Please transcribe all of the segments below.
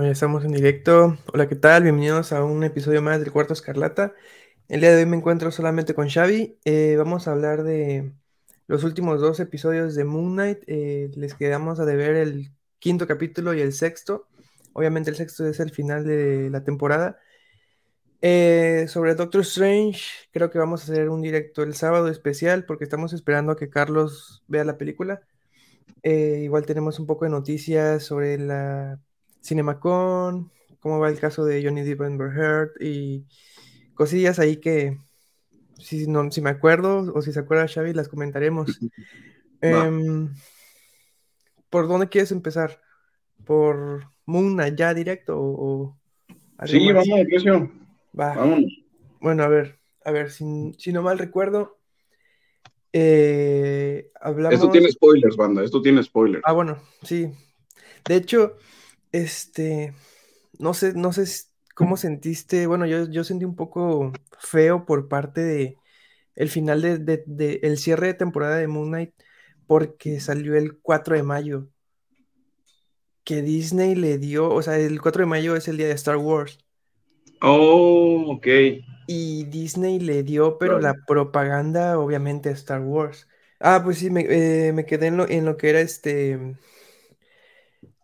Ya estamos en directo. Hola, ¿qué tal? Bienvenidos a un episodio más del Cuarto Escarlata. El día de hoy me encuentro solamente con Xavi. Eh, vamos a hablar de los últimos dos episodios de Moon Knight. Eh, les quedamos a deber el quinto capítulo y el sexto. Obviamente el sexto es el final de la temporada. Eh, sobre Doctor Strange, creo que vamos a hacer un directo el sábado especial porque estamos esperando a que Carlos vea la película. igual tenemos un poco de noticias sobre la Cinemacon, cómo va el caso de Johnny Depp and Heard y cosillas ahí que si, no, si me acuerdo o si se acuerda Xavi las comentaremos. Em, ¿Por dónde quieres empezar? ¿Por Moon ya directo o, Sí, vamos precio. Va. Vámonos. Bueno, a ver, a ver, si, si no mal recuerdo, eh, hablamos... Esto tiene spoilers, banda, esto tiene spoilers. Ah, bueno, sí. De hecho, este, no sé, no sé cómo sentiste, bueno, yo, yo sentí un poco feo por parte de el final de, el cierre de temporada de Moon Knight porque salió el 4 de mayo. Que Disney le dio, o sea, el 4 de mayo es el día de Star Wars. Oh, ok. Y Disney le dio, pero la propaganda, obviamente, a Star Wars. Ah, pues sí, me, eh, me quedé en lo, en lo que era este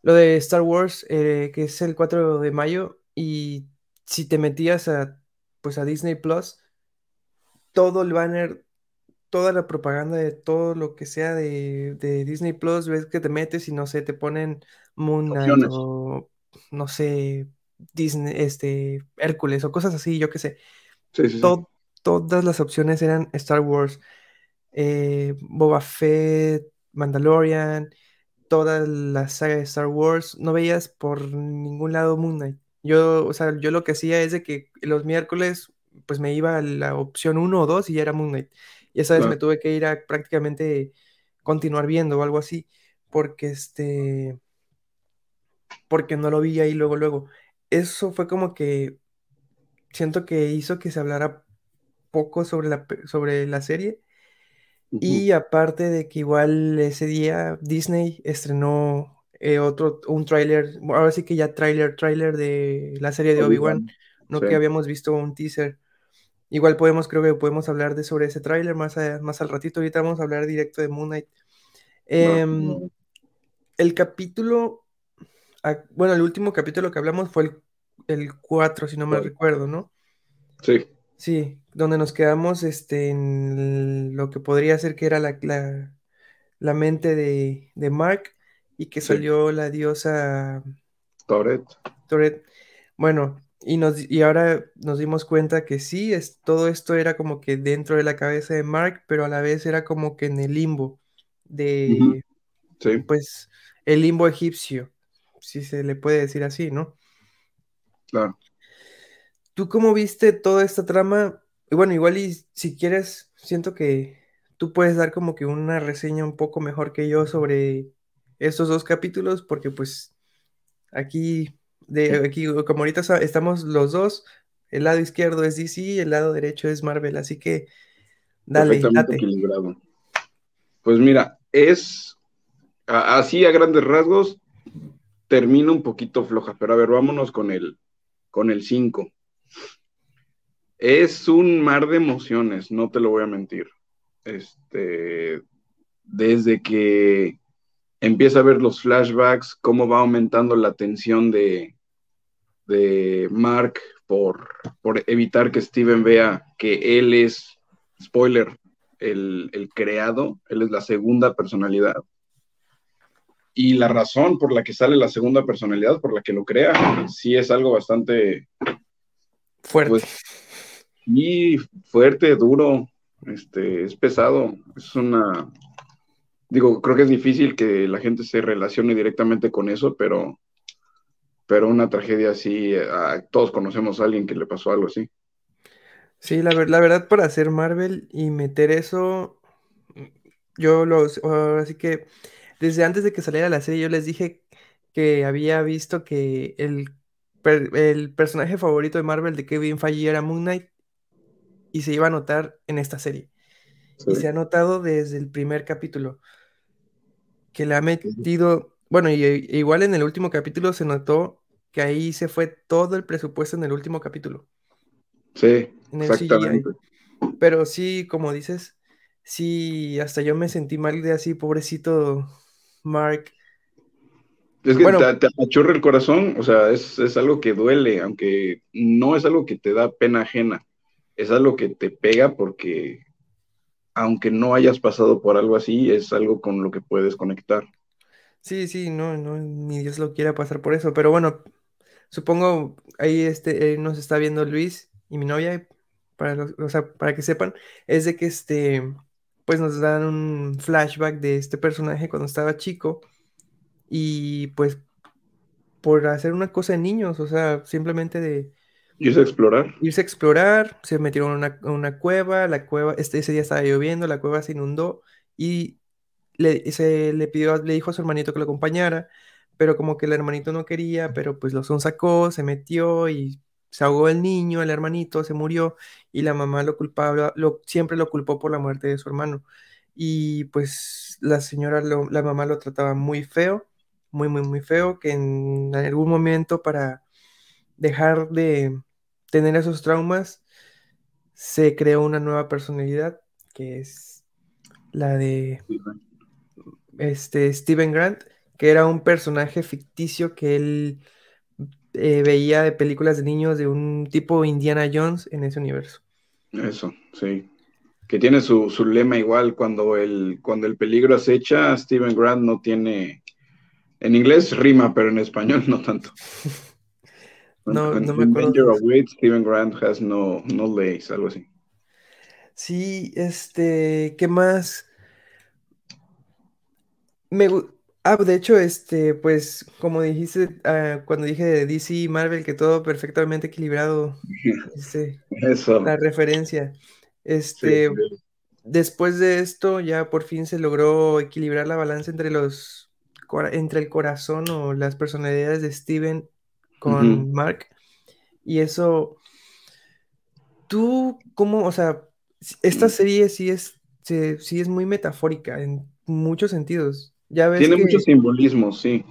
lo de Star Wars, eh, que es el 4 de mayo, y si te metías a, pues a Disney Plus, todo el banner, toda la propaganda de todo lo que sea de, Disney Plus, ves que te metes y no sé, te ponen Moon Knight o no sé, Disney, este, Hércules o cosas así, yo qué sé. Todas las opciones eran Star Wars, eh, Boba Fett, Mandalorian, toda la saga de Star Wars, no veías por ningún lado Moon Knight. Yo, o sea, yo lo que hacía es de que los miércoles, pues me iba a la opción 1 o 2 y ya era Moon Knight. Y esa vez me tuve que ir a prácticamente continuar viendo o algo así, porque este, porque no lo vi ahí luego, luego. Eso fue como que siento que hizo que se hablara poco sobre la, sobre la serie y aparte de que igual ese día Disney estrenó eh, otro, un tráiler, ahora sí que ya tráiler, tráiler de la serie de Obi-Wan, no que habíamos visto un teaser. Igual podemos, creo que podemos hablar de sobre ese tráiler más, más al ratito, ahorita vamos a hablar directo de Moon Knight. Em, el capítulo, bueno, el último capítulo que hablamos fue el, el 4, si no me recuerdo, ¿no? Sí. Sí, donde nos quedamos este, en lo que podría ser que era la, la, mente de, Mark y que salió la diosa Toret. Toret. Bueno, y, nos, y ahora nos dimos cuenta que sí, es, todo esto era como que dentro de la cabeza de Mark, pero a la vez era como que en el limbo de, pues, el limbo egipcio, si se le puede decir así, ¿no? Claro. ¿Tú cómo viste toda esta trama? Y bueno, igual y si quieres, siento que tú puedes dar como que una reseña un poco mejor que yo sobre estos dos capítulos, porque pues aquí, de aquí, como ahorita estamos los dos, el lado izquierdo es DC, el lado derecho es Marvel, así que dale, date. equilibrado. Pues mira, es así a grandes rasgos, termina un poquito floja, pero a ver, vámonos con el con el 5. Es un mar de emociones, no te lo voy a mentir. Este, desde que empieza a ver los flashbacks, cómo va aumentando la tensión de, de Mark por, por evitar que Steven vea que él es, spoiler, el, el, creado, él es la segunda personalidad. Y la razón por la que sale la segunda personalidad, por la que lo crea, sí es algo bastante fuerte. Pues, y fuerte, duro, este, es pesado, es una, digo, creo que es difícil que la gente se relacione directamente con eso, pero, pero una tragedia así, todos conocemos a alguien que le pasó algo así. Sí, la, la verdad, para hacer Marvel y meter eso, yo los, así que desde antes de que saliera la serie, yo les dije que había visto que el, el personaje favorito de Marvel de Kevin Feige era Moon Knight y se iba a notar en esta serie. Y se ha notado desde el primer capítulo que le ha metido, bueno, y, igual en el último capítulo se notó que ahí se fue todo el presupuesto en el último capítulo, Sí, en el CGI. exactamente. Pero sí, como dices, sí, hasta yo me sentí mal de así, pobrecito Mark. Es que Bueno, te, te el corazón, o sea, es, es algo que duele, aunque no es algo que te da pena ajena, es algo que te pega porque aunque no hayas pasado por algo así, es algo con lo que puedes conectar. sí, sí, no, no, ni Dios lo quiera pasar por eso, pero bueno, supongo ahí este, eh, nos está viendo Luis y mi novia, para los- o sea, para que sepan, es de que este, pues nos dan un flashback de este personaje cuando estaba chico y pues por hacer una cosa de niños, o sea, simplemente de ¿Y es explorar? irse a explorar, se metieron a una, a una cueva, la cueva, este, ese día estaba lloviendo, la cueva se inundó y le, se le pidió, le dijo a su hermanito que lo acompañara, pero como que el hermanito no quería, pero pues lo son sacó, se metió y se ahogó el niño, el hermanito se murió y la mamá lo culpaba, lo, siempre lo culpó por la muerte de su hermano. Y pues la señora, lo- la mamá lo trataba muy feo, muy, muy, muy feo, que en algún momento para dejar de tener esos traumas, se creó una nueva personalidad, que es la de este Steven Grant, que era un personaje ficticio que él eh, veía de películas de niños de un tipo Indiana Jones en ese universo. Eso, sí. Que tiene su, su lema igual, cuando el, cuando el peligro acecha, Steven Grant no tiene, en inglés rima, pero en español no tanto. No, When- no me acuerdo. danger awaits, Steven Grant has no, no legs, algo así. Sí, este, ¿qué más? Me, ah, de hecho, este, pues, como dijiste, ah, cuando dije de DC y Marvel, que todo perfectamente equilibrado, este, Eso, la referencia. sí, Este, sí. después de esto, ya por fin se logró equilibrar la balanza entre los, entre el corazón o las personalidades de Steven con. Mark. Y eso, tú, ¿cómo, o sea, esta serie sí es, se- sí es muy metafórica en muchos sentidos. Ya ves Tiene mucho que, simbolismo, sí.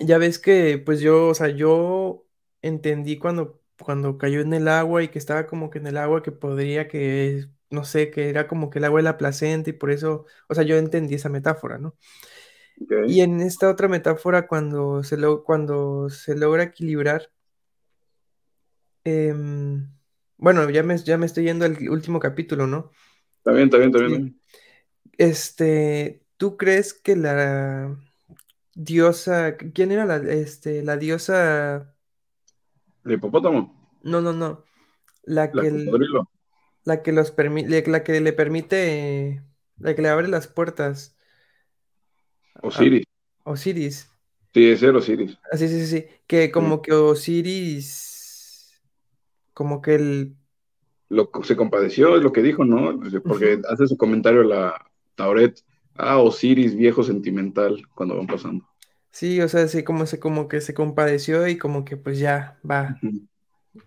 ya ves que, pues yo, o sea, yo entendí cuando, cuando cayó en el agua y que estaba como que en el agua que podría que, no sé, que era como que el agua de la placenta y por eso, o sea, yo entendí esa metáfora, ¿no? Y en esta otra metáfora, cuando se, lo, cuando se logra equilibrar, em, bueno, ya me, ya me estoy yendo al último capítulo, ¿no? Está bien, está bien, está bien. Este, ¿tú crees que la diosa, ¿quién era la, este, la diosa? El hipopótamo, No, no, no, la que, la que los permite, la que le permite, la que le abre las puertas Osiris. Osiris. Sí, ese era Osiris. Ah, sí, sí, sí, que Sí. como que Osiris, como que el, Lo, se compadeció, es lo que dijo, ¿no? Porque hace su comentario la Tauret. Ah, Osiris, viejo sentimental, cuando van pasando. sí, o sea, sí, como se, como que se compadeció y como que pues ya va,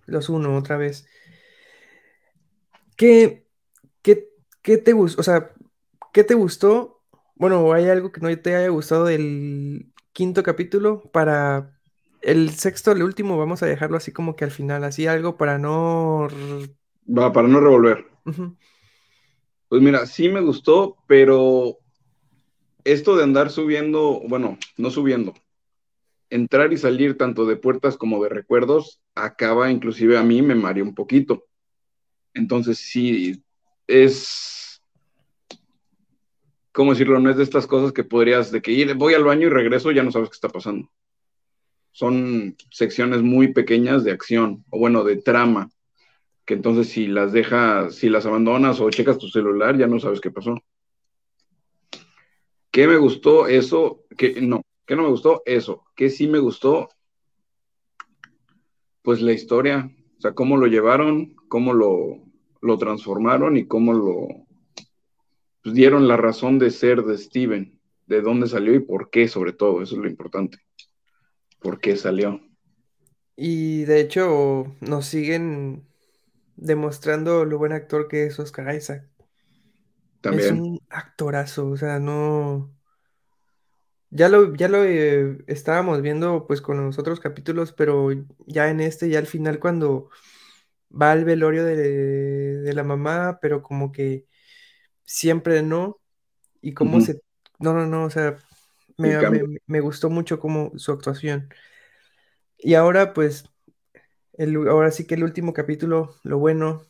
los uno otra vez. ¿Qué, qué, qué te gustó? O sea, ¿qué te gustó? Bueno, ¿o ¿hay algo que no te haya gustado del quinto capítulo? Para el sexto, el último, vamos a dejarlo así como que al final, así algo para no... Va, para no revolver. Pues mira, sí me gustó, pero esto de andar subiendo, bueno, no subiendo, entrar y salir tanto de puertas como de recuerdos, acaba inclusive a mí me mareó un poquito. Entonces sí, es, ¿cómo decirlo? No es de estas cosas que podrías, de que ir, voy al baño y regreso, ya no sabes qué está pasando. Son secciones muy pequeñas de acción, o bueno, de trama, que entonces si las dejas, si las abandonas o checas tu celular, ya no sabes qué pasó. ¿Qué me gustó eso? Que no, ¿qué no me gustó? Eso. ¿Qué sí me gustó? Pues la historia, o sea, cómo lo llevaron, cómo lo, lo transformaron y cómo lo pues, dieron la razón de ser de Steven, de dónde salió y por qué, sobre todo, eso es lo importante. ¿Por qué salió? Y de hecho nos siguen demostrando lo buen actor que es Oscar Isaac. Es También. un actorazo, o sea, no... Ya lo, ya lo eh, estábamos viendo pues con los otros capítulos, pero ya en este, ya al final cuando va al velorio de, de la mamá, pero como que siempre no, y cómo se... No, no, no, o sea, me, me- gustó mucho como su actuación. Y ahora pues, el, ahora sí que el último capítulo, lo bueno,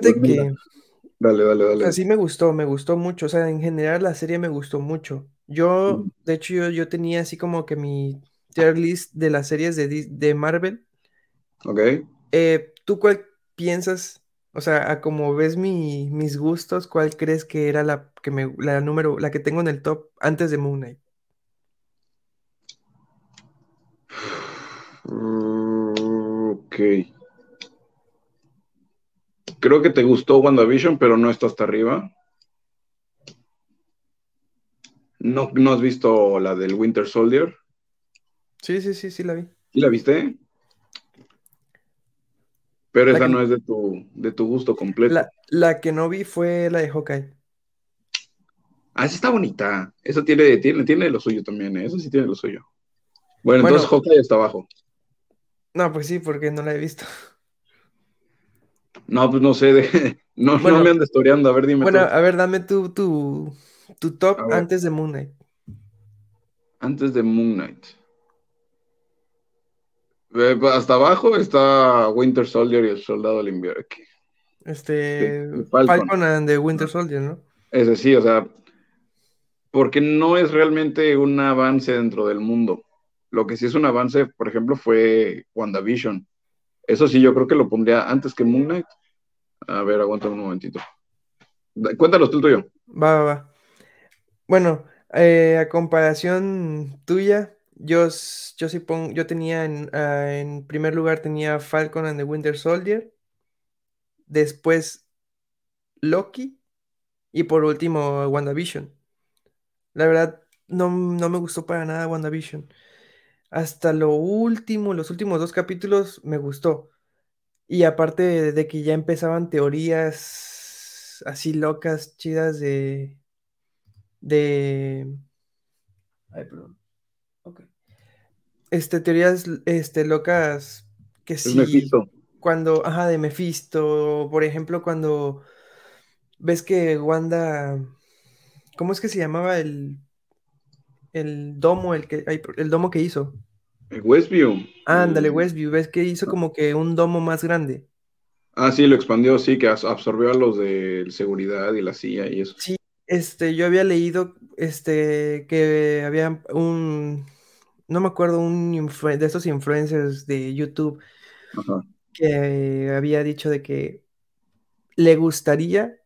Pues fíjate mira, que... dale, dale, dale. sí me gustó, me gustó mucho. O sea, en general la serie me gustó mucho. Yo, de hecho, yo, yo tenía así como que mi tier list de las series de, de Marvel. Ok. Eh, ¿tú cuál piensas? O sea, a como ves mi, mis gustos, ¿cuál crees que era la que me, la número, la que tengo en el top antes de Moon Knight? Mm, Ok. Creo que te gustó WandaVision, pero no está hasta arriba. No, no has visto la del Winter Soldier. Sí, sí, sí, sí la vi. ¿Sí la viste? Pero La esa que, no es de tu, de tu gusto completo. la, la que no vi fue la de Hawkeye. Ah, sí está bonita. Esa tiene, tiene, tiene lo suyo también, ¿eh? Esa sí tiene lo suyo. Bueno, entonces Hawkeye está abajo. no, pues sí, porque no la he visto. No, pues no sé, de- no, no Bueno, me andes toreando. A ver, dime bueno, tú. a ver, dame tu, tu, tu top antes de Moon Knight. antes de Moon Knight. Eh, hasta abajo está Winter Soldier y el Soldado del Invierno. Este, Falcon. Falcon and the Winter Soldier, ¿no? Ese sí, o sea, porque no es realmente un avance dentro del mundo. Lo que sí es un avance, por ejemplo, fue WandaVision. Eso sí, yo creo que lo pondría antes que Moon Knight. A ver, aguanta un momentito. Cuéntanos tú el tuyo. Va, va, va. Bueno, eh, a comparación tuya, yo, yo sí pongo, yo tenía en, ah, en primer lugar tenía Falcon and the Winter Soldier, después Loki y por último WandaVision. La verdad, no, no me gustó para nada WandaVision. Hasta lo último, los últimos dos capítulos me gustó. Y aparte de que ya empezaban teorías así locas, chidas de, de, ay, perdón. Este, teorías este, locas que Mephisto. cuando, ajá, de Mephisto, por ejemplo, cuando ves que Wanda, ¿cómo es que se llamaba el, el domo, el que, el domo que hizo? El Westview. Ándale, Westview, ves que hizo como que un domo más grande. Ah, sí, lo expandió, sí, que absorbió a los de seguridad y la CIA y eso. Sí, este, yo había leído, este, que había un, no me acuerdo, un de estos influencers de YouTube Ajá. que había dicho de que le gustaría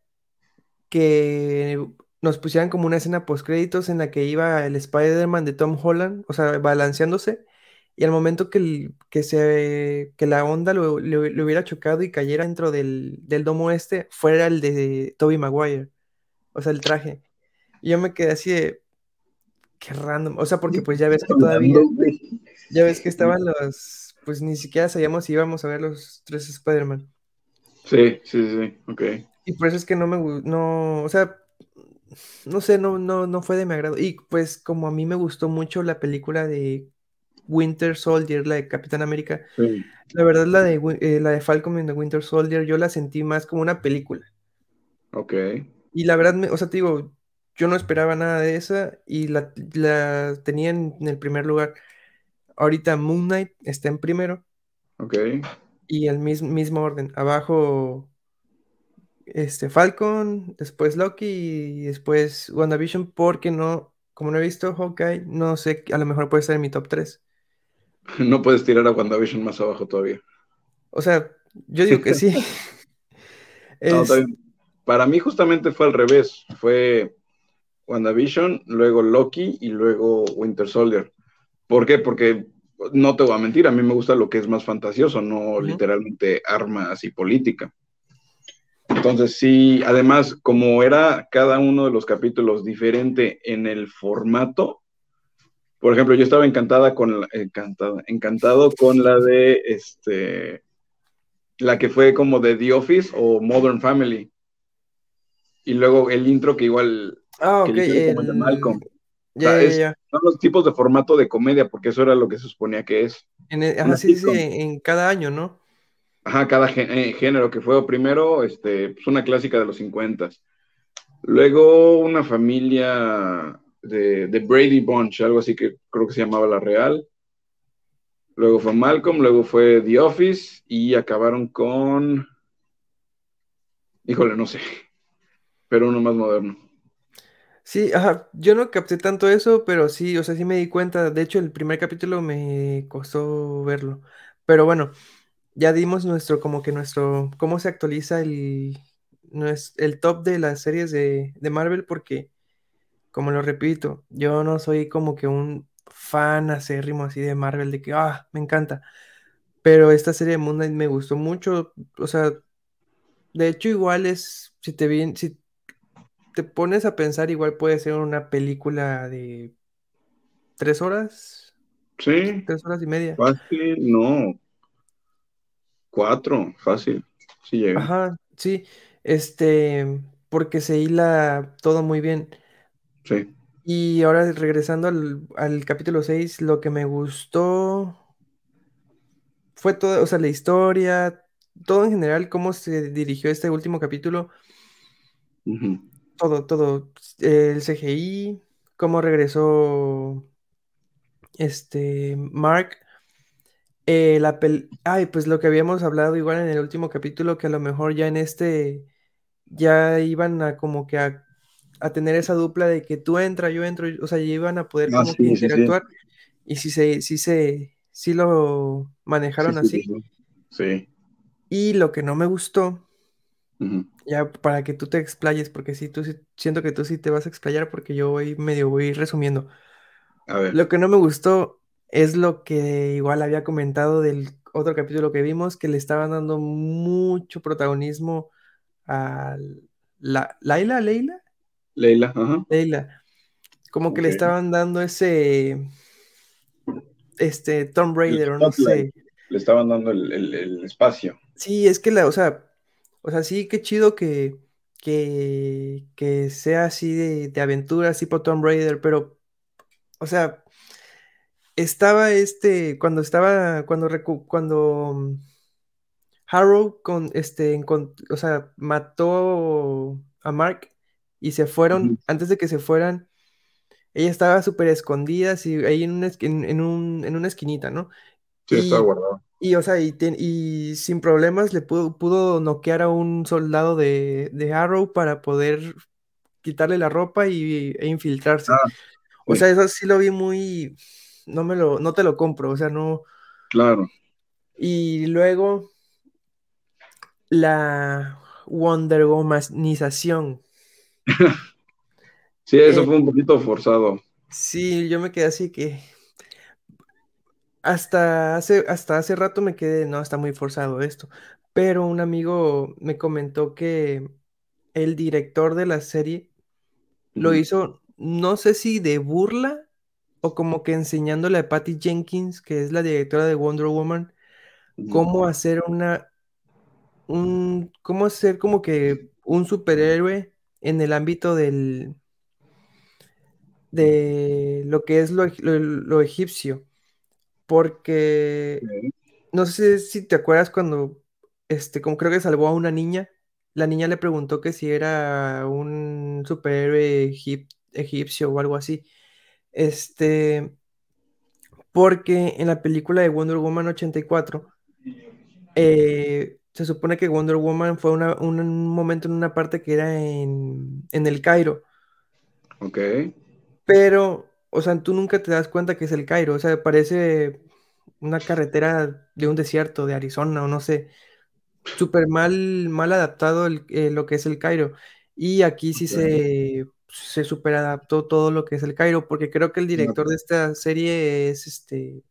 que nos pusieran como una escena post créditos en la que iba el Spider-Man de Tom Holland, o sea, balanceándose, y al momento que, el- que se, que la onda lo, hubiera chocado y cayera dentro del, del domo este, fuera el de Tobey Maguire, o sea, el traje. Y yo me quedé así de, qué random, o sea, porque pues ya ves que todavía, ya ves que estaban los, pues ni siquiera sabíamos si íbamos a ver los tres Spider-Man. Sí, sí, sí, ok. Y por eso es que no me no, o sea, no sé, no, no, no fue de mi agrado. Y pues como a mí me gustó mucho la película de Winter Soldier, la de Capitán América, Sí, la verdad la de, eh, la de Falcon and the Winter Soldier, yo la sentí más como una película. ok. Y la verdad, me- o sea, te digo, yo no esperaba nada de esa y la, la tenía en, en el primer lugar. Ahorita Moon Knight está en primero Ok. y el mismo, mismo orden. Abajo este, Falcon, después Loki y después WandaVision, porque no, como no he visto Hawkeye, no sé, a lo mejor puede estar en mi top 3. No puedes tirar a WandaVision más abajo todavía. O sea, yo digo que sí. Es. Para mí justamente fue al revés. Fue WandaVision, luego Loki y luego Winter Soldier. ¿Por qué? Porque no te voy a mentir, a mí me gusta lo que es más fantasioso, no literalmente armas y política. Entonces sí, además, como era cada uno de los capítulos diferente en el formato, por ejemplo, yo estaba encantada con la, encantada, encantado con la de este la que fue como de The Office o Modern Family. Y luego el intro que igual Ah, ok, como el de. Malcolm. O Ya, sea, ya, es, ya. son los tipos de formato de comedia, porque eso era lo que se suponía que es. En el- Ajá, sí, sí, en, cada año, ¿no? Ajá, cada eh, género que fue primero, este, pues una clásica de los 50. Luego una familia de, de Brady Bunch, algo así que creo que se llamaba La Real. Luego fue Malcolm, luego fue The Office y acabaron con... Híjole, no sé, pero uno más moderno. Sí, ajá, yo no capté tanto eso, pero sí, o sea, sí me di cuenta. De hecho, el primer capítulo me costó verlo. Pero bueno, ya dimos nuestro, como que nuestro, cómo se actualiza el, nues- el top de las series de, de Marvel, porque, como lo repito, yo no soy como que un fan acérrimo así de Marvel, de que, ah, me encanta. Pero esta serie de Moon Knight me gustó mucho. O sea, de hecho, igual es, si te bien, si te pones a pensar, igual puede ser una película de tres horas, Sí, tres horas y media. fácil, no, cuatro, fácil, sí llega. Ajá, sí, este, porque se hila todo muy bien. Sí. Y ahora regresando al, al capítulo 6 lo que me gustó fue todo, o sea, la historia, todo en general, cómo se dirigió este último capítulo, Ujú. Todo, todo, el CGI, cómo regresó este Mark. Eh, la pel- Ay, pues lo que habíamos hablado igual en el último capítulo, que a lo mejor ya en este ya iban a como que a, a tener esa dupla de que tú entra, yo entro, o sea, ya iban a poder Ah, como que sí, sí, sí, interactuar y si se, si se, sí lo manejaron sí, sí, así. sí. Y lo que no me gustó. Ya para que tú te explayes, porque sí, tú sí, siento que tú sí te vas a explayar porque yo voy medio voy resumiendo. A ver, Lo que no me gustó es lo que igual había comentado del otro capítulo que vimos, que le estaban dando mucho protagonismo a la, Laila, Leila, Leila, ajá, Leila, como que ok. le estaban dando ese, este, Tomb El Raider o no spotlight, sé. le estaban dando el, el- el espacio. Sí, es que la, o sea, o sea, sí, qué chido que, que, que sea así de, de aventuras tipo Tomb Raider, pero, o sea, estaba este, cuando estaba, cuando, cuando mm, Harrow con, este, o sea, mató a Mark y se fueron, antes de que se fueran, ella estaba súper escondida, así, ahí en una, esqui- en, en un, en una esquinita, ¿no? Sí, estaba Y, guardado. y, o sea, y, ten- y sin problemas le pudo, pudo noquear a un soldado de, de Arrow para poder quitarle la ropa y, e infiltrarse. Ah, O sí, sea, eso sí lo vi muy, no me lo, no te lo compro, o sea, no. claro. Y luego la Wonder Womanización. Sí, eso Eh, fue un poquito forzado. sí, yo me quedé así que hasta hace, hasta hace rato me quedé, no, está muy forzado esto. Pero un amigo me comentó que el director de la serie lo hizo, no sé si de burla o como que enseñándole a Patty Jenkins, que es la directora de Wonder Woman, cómo hacer una, un, cómo hacer como que un superhéroe en el ámbito del, de lo que es lo- lo egipcio. Porque no sé si te acuerdas cuando, este, como creo que salvó a una niña, la niña le preguntó que si era un superhéroe egip- egipcio o algo así. Este, porque en la película de Wonder Woman 84, eh, se supone que Wonder Woman fue una- un momento en una parte que era en, en el Cairo, ok. pero, o sea, tú nunca te das cuenta que es el Cairo, o sea, parece una carretera de un desierto de Arizona o no sé, súper mal, mal adaptado el- eh, lo que es el Cairo. Y aquí sí se, se super adaptó todo lo que es el Cairo, porque creo que el director de esta serie es este,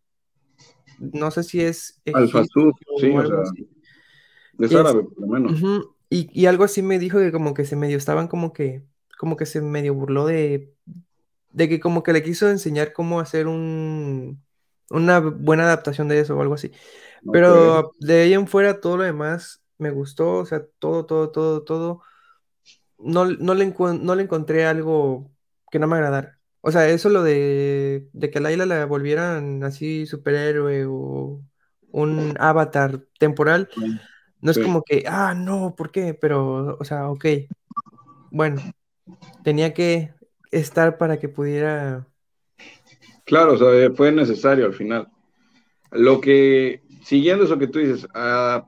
no sé si es Alfa egipcio Sud, o sí, o sea, es árabe por lo menos. y, y algo así me dijo que como que se medio estaban como que, como que se medio burló de, de que como que le quiso enseñar cómo hacer un, una buena adaptación de eso o algo así. Pero de ahí en fuera todo lo demás me gustó, o sea, todo, todo, todo, todo. no, no, le, no le encontré algo que no me agradara. O sea, eso lo de, de que a Layla la volvieran así superhéroe o un avatar temporal, no es Sí. como que, ah, no, ¿por qué? Pero, o sea, ok, bueno, tenía que estar para que pudiera... Claro, o sea, fue necesario al final. Lo que, siguiendo eso que tú dices, ah,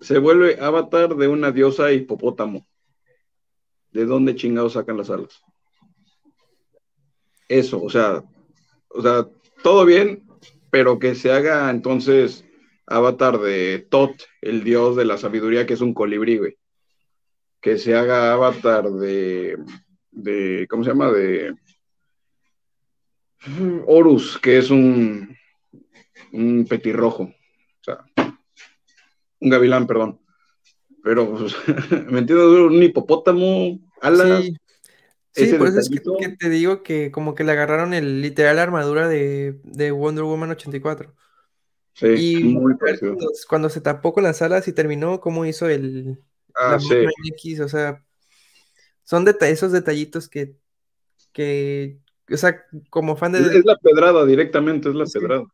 se vuelve avatar de una diosa hipopótamo. ¿De dónde chingados sacan las alas? Eso, o sea, o sea, todo bien, pero que se haga entonces avatar de Tot, el dios de la sabiduría, que es un colibrí, güey. Que se haga avatar de, de ¿cómo se llama? De Horus, que es un, un petirrojo. O sea, un gavilán, perdón. Pero, pues, ¿me entiendes? Un hipopótamo, alas. Sí, por eso es que, te digo que como que le agarraron el literal armadura de, de Wonder Woman 84. Sí, Y muy cuando, cuando se tapó con las alas y terminó, cómo hizo el, Ah, sí. X, o sea, son deta- esos detallitos que, que, o sea, como fan de... es la pedrada directamente, es la Sí. pedrada. O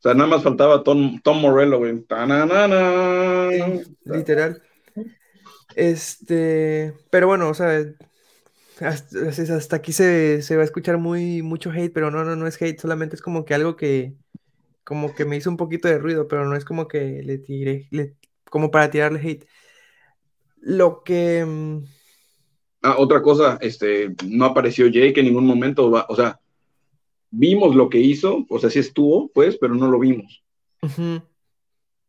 sea, nada más faltaba Tom, Tom Morello, güey. Sí, literal. Este, pero bueno, o sea, hasta, hasta aquí se, se va a escuchar muy, mucho hate, pero no, no, no es hate, solamente es como que algo que, como que me hizo un poquito de ruido, pero no es como que le tiré, le- como para tirarle hate. Lo que... mm, Ah, otra cosa, este, no apareció Jake en ningún momento, va- o sea, vimos lo que hizo, o sea, sí estuvo, pues, pero no lo vimos.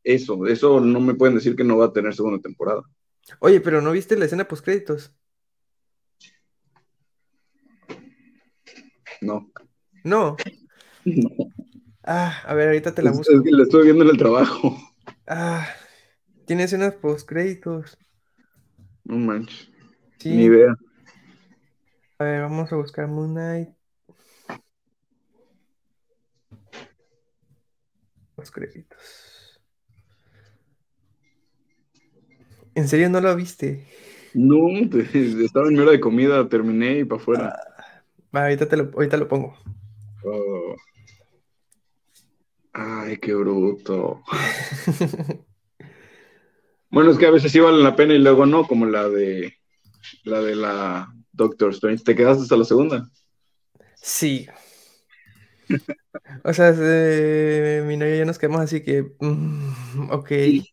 Eso, eso no me pueden decir que no va a tener segunda temporada. Oye, pero ¿no viste la escena post créditos? No. No. No. Ah, a ver, ahorita te la busco. es que la estoy viendo en el trabajo. Ah, tiene escenas post créditos. No manches. Sí. Ni idea. A ver, vamos a buscar Moon Knight. Post créditos. ¿En serio no lo viste? No, te- estaba en mi hora de comida, terminé y para afuera. Va, ahorita, te lo, ahorita lo pongo. Oh. Ay, qué bruto. Bueno, es que a veces sí valen la pena y luego no, como la de la de la Doctor Strange. ¿Te quedaste hasta la segunda? Sí. O sea, eh, mi novia y yo nos quedamos así que. mm, ok. Sí.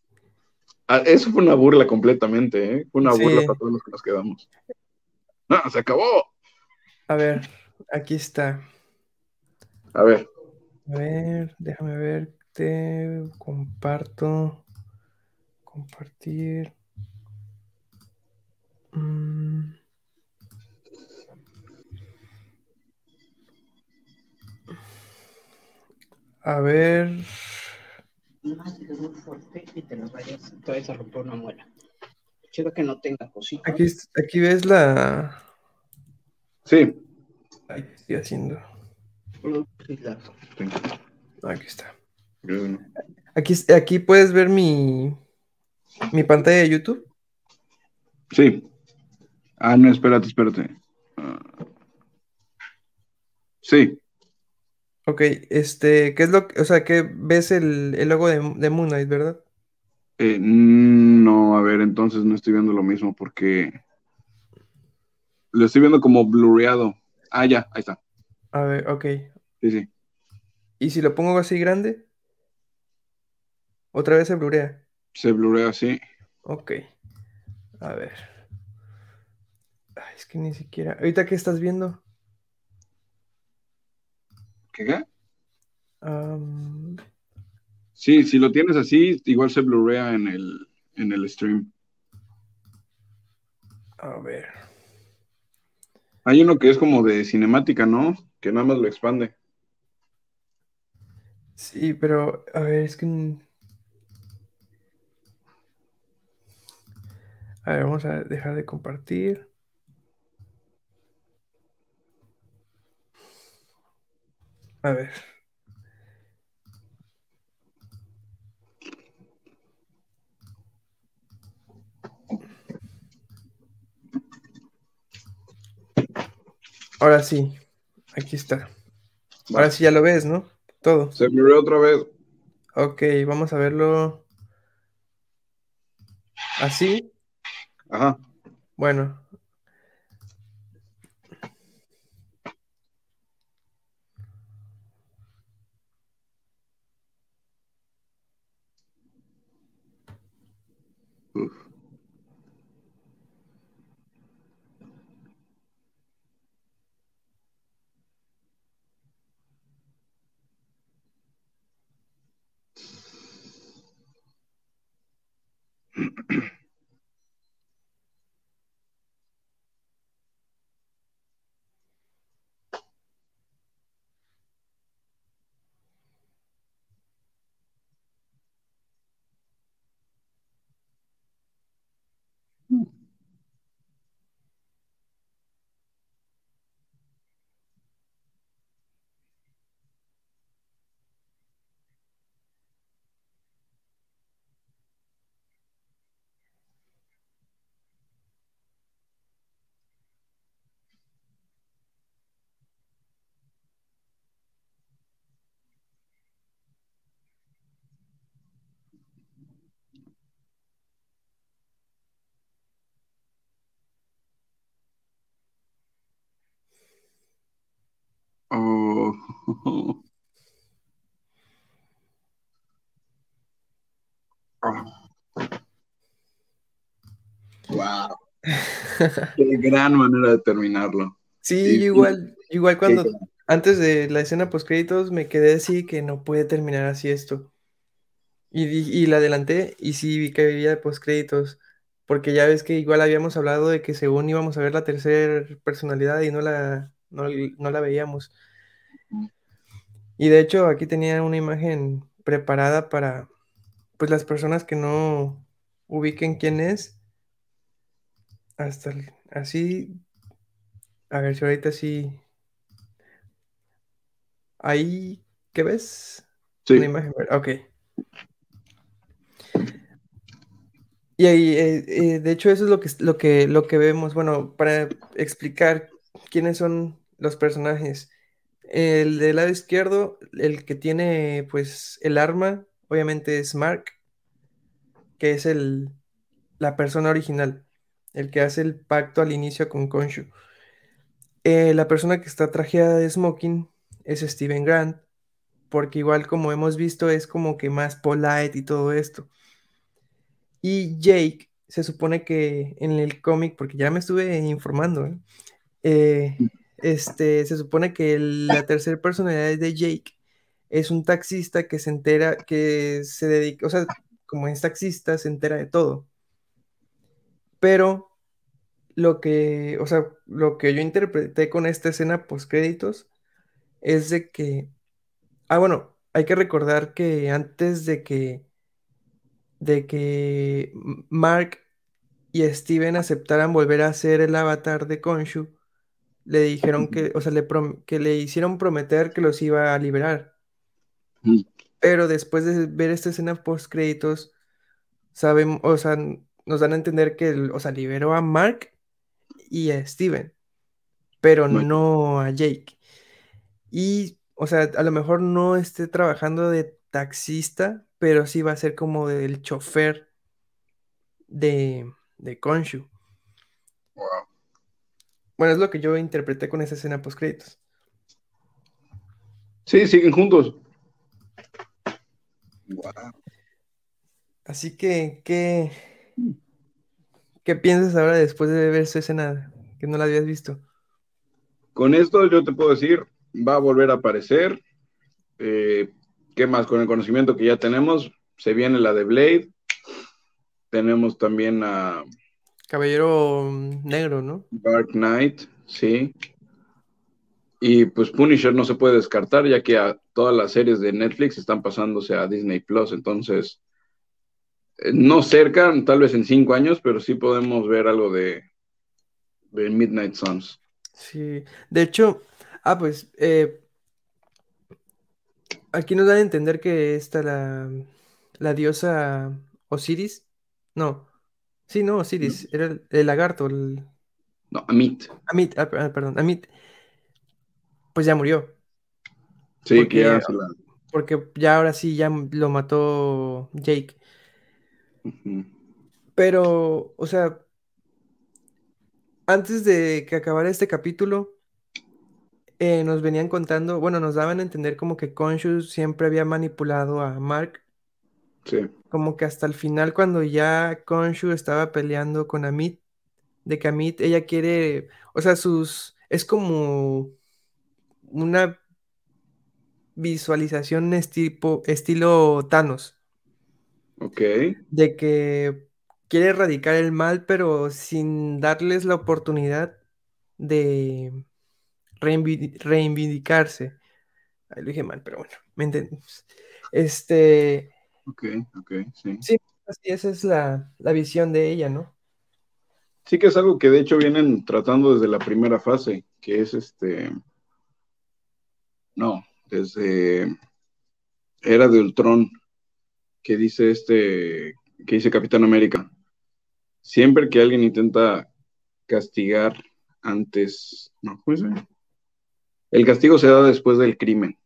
Ah, eso fue una burla completamente, ¿eh? Fue una Sí. burla para todos los que nos quedamos. No, se acabó. A ver, aquí está. A ver, A ver, déjame ver. Te comparto. Compartir. Mm. A ver. Más de muy fuerte y te lo vayas, te vayas a romper una muela. Chido que no tenga cositas. Aquí, es- aquí ves la. sí. ¿qué estoy haciendo? Aquí está. Aquí, aquí puedes ver mi, mi pantalla de YouTube. Sí. Ah, no, espérate, espérate. Ah. Sí, Ok, este, ¿qué es lo que, o sea, que ves el, el logo de, de Moon Knight, ¿verdad? Eh, no, a ver, entonces no estoy viendo lo mismo porque lo estoy viendo como blureado. Ah, ya, ahí está. A ver, ok. Sí, sí. ¿Y si lo pongo así grande? Otra vez se blurea. Se blurea así. Ok. A ver. Ay, es que ni siquiera. ¿Ahorita qué estás viendo? ¿Qué? qué? Am, Sí, si lo tienes así, igual se blurea en el, en el stream. a ver. Hay uno que es como de cinemática, ¿no? Que nada más lo expande. Sí, pero, a ver, es que... A ver, vamos a dejar de compartir. A ver. Ahora sí, aquí está. Ahora sí ya lo ves, ¿no? Todo. Se me otra vez. Ok, vamos a verlo así. Ajá. Bueno. Wow. Qué gran manera de terminarlo. Sí, yo igual, igual cuando antes de la escena post créditos me quedé así que no puede terminar así esto. Y, la adelanté y sí vi que había post créditos. Porque ya ves que igual habíamos hablado de que según íbamos a ver la tercera personalidad y no la, no, no la veíamos. Y de hecho aquí tenía una imagen preparada para pues las personas que no ubiquen quién es. Hasta el- así. A ver si ahorita sí. Ahí, ¿qué ves? Sí. Una imagen, ok. Y ahí, eh, eh, de hecho, eso es lo que, lo que, lo que vemos. Bueno, para explicar quiénes son los personajes. El del lado izquierdo, el que tiene pues el arma, obviamente es Mark, que es el, la persona original, el que hace el pacto al inicio con Khonshu. Eh, la persona que está trajeada de smoking es Steven Grant, porque igual como hemos visto es como que más polite y todo esto. Y Jake se supone que en el cómic, porque ya me estuve informando, ¿eh? Eh, este, se supone que la tercera personalidad de Jake es un taxista que se entera, que se dedica, o sea, como es taxista, se entera de todo. Pero lo que, o sea, lo que yo interpreté con esta escena post créditos es de que, ah, bueno, hay que recordar que antes de que, de que Mark y Steven aceptaran volver a ser el avatar de Khonshu, le dijeron que, o sea, le que le hicieron prometer que los iba a liberar. Pero después de ver esta escena post créditos, saben, o sea, nos dan a entender que, o sea, liberó a Mark y a Steven, pero Muy- no a Jake. Y, o sea, a lo mejor no esté trabajando de taxista, pero sí va a ser como del chofer de, de Khonshu. Wow. Bueno, es lo que yo interpreté con esa escena post créditos. Sí, siguen juntos. Wow. Así que, ¿qué, qué piensas ahora después de ver esa escena que no la habías visto? Con esto yo te puedo decir, va a volver a aparecer. Eh, ¿Qué más? Con el conocimiento que ya tenemos, se viene la de Blade. Tenemos también a Caballero mm, negro, ¿no? Dark Knight, sí. Y pues Punisher no se puede descartar, ya que a todas las series de Netflix están pasándose a Disney Plus. Entonces, no cerca, tal vez en cinco años, pero sí podemos ver algo de, de Midnight Suns. Sí. De hecho, ah, pues, eh, aquí nos dan a entender que está la, la diosa Osiris. No. Sí, no, Osiris. Era el, el lagarto, el, No, Amit. Amit, ah, ah, perdón, Amit. pues ya murió. Sí, Porque- que ya. Porque ya ahora sí ya lo mató Jake. Pero, o sea, antes de que acabara este capítulo, eh, nos venían contando, bueno, nos daban a entender como que Conscious siempre había manipulado a Mark, Sí, como que hasta el final cuando ya Conscious estaba peleando con Amit, de que Amit, ella quiere, o sea, sus, es como una visualización esti- estilo Thanos. Ok. de que quiere erradicar el mal, pero sin darles la oportunidad de reivindicarse. Ay, lo dije mal, pero bueno, ¿me entiendes? Este, Ok, ok, sí. sí, así esa es la, la visión de ella, ¿no? Sí que es algo que de hecho vienen tratando desde la primera fase, que es este... No, desde Era de Ultron, que dice este, que dice Capitán América. Siempre que alguien intenta castigar antes, no, ¿cómo dice? El castigo se da después del crimen.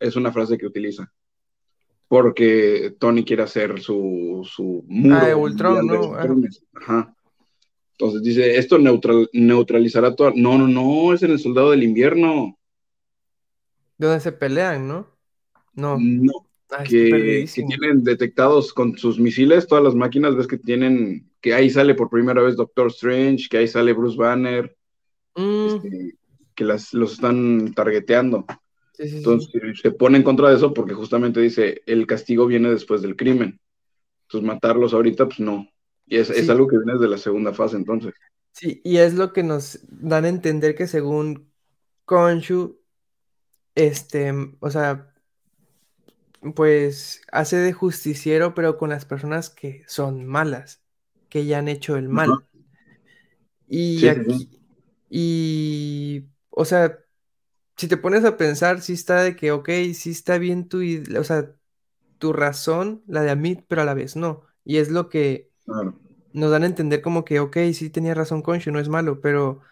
Es una frase que utiliza. Porque Tony quiere hacer su, su muro Ah, de Ultron, de ¿no? Ah. Ajá. Entonces dice, esto neutral, neutralizará toda... No, no, no, es en el Soldado del Invierno. Donde se pelean, ¿no? No, No, ah, que, tienen detectados con sus misiles, todas las máquinas, ves que tienen, que ahí sale por primera vez Doctor Strange, que ahí sale Bruce Banner, Mm, este, que las, los están targeteando. sí, sí, sí. Entonces se pone en contra de eso porque justamente dice, el castigo viene después del crimen. Entonces matarlos ahorita, pues no. Y es, es algo que viene desde la segunda fase, entonces. Sí, y es lo que nos dan a entender que según Konshu, este, o sea, pues hace de justiciero, pero con las personas que son malas, que ya han hecho el mal. Y Sí, aquí, sí. y, o sea, si te pones a pensar, sí está de que, ok, sí está bien tu, o sea, tu razón, la de Amit, pero a la vez no. Y es lo que Claro. nos dan a entender como que, ok, sí tenía razón Konshu, no es malo, pero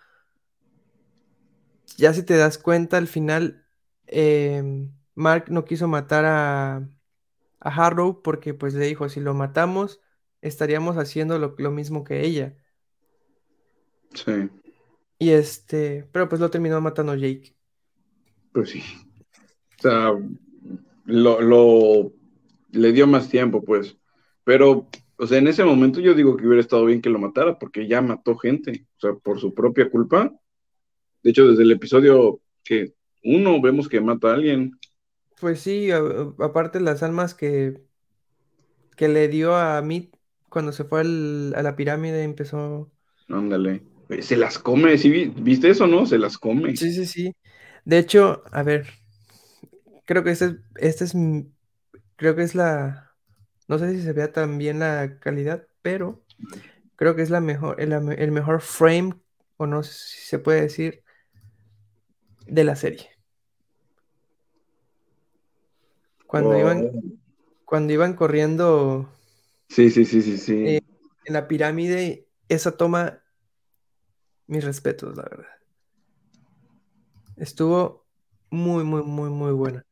ya si te das cuenta, al final em, Mark no quiso matar a, a Harrow porque pues le dijo, si lo matamos, estaríamos haciendo lo, lo mismo que ella. Sí, Y este, pero pues lo terminó matando Jake. pues sí. O sea, lo, lo- le dio más tiempo, pues. Pero, o sea, en ese momento yo digo que hubiera estado bien que lo matara, porque ya mató gente, o sea, por su propia culpa. De hecho, desde el episodio que uno vemos que mata a alguien. Pues sí, a- aparte las almas que, que le dio a Meat cuando se fue al- a la pirámide empezó... Ándale. Eh, Se las come, ¿sí vi- viste eso, no? Se las come. Sí, sí, sí. De hecho, a ver, creo que este, es- este es, creo que es la, no sé si se vea tan bien la calidad, pero creo que es la mejor, el, el mejor frame, o no sé si se puede decir, de la serie. Cuando Oh. iban, cuando iban corriendo Sí, sí, sí, sí, sí. Eh, en la pirámide, esa toma, mis respetos, la verdad. Estuvo muy, muy, muy, muy buena.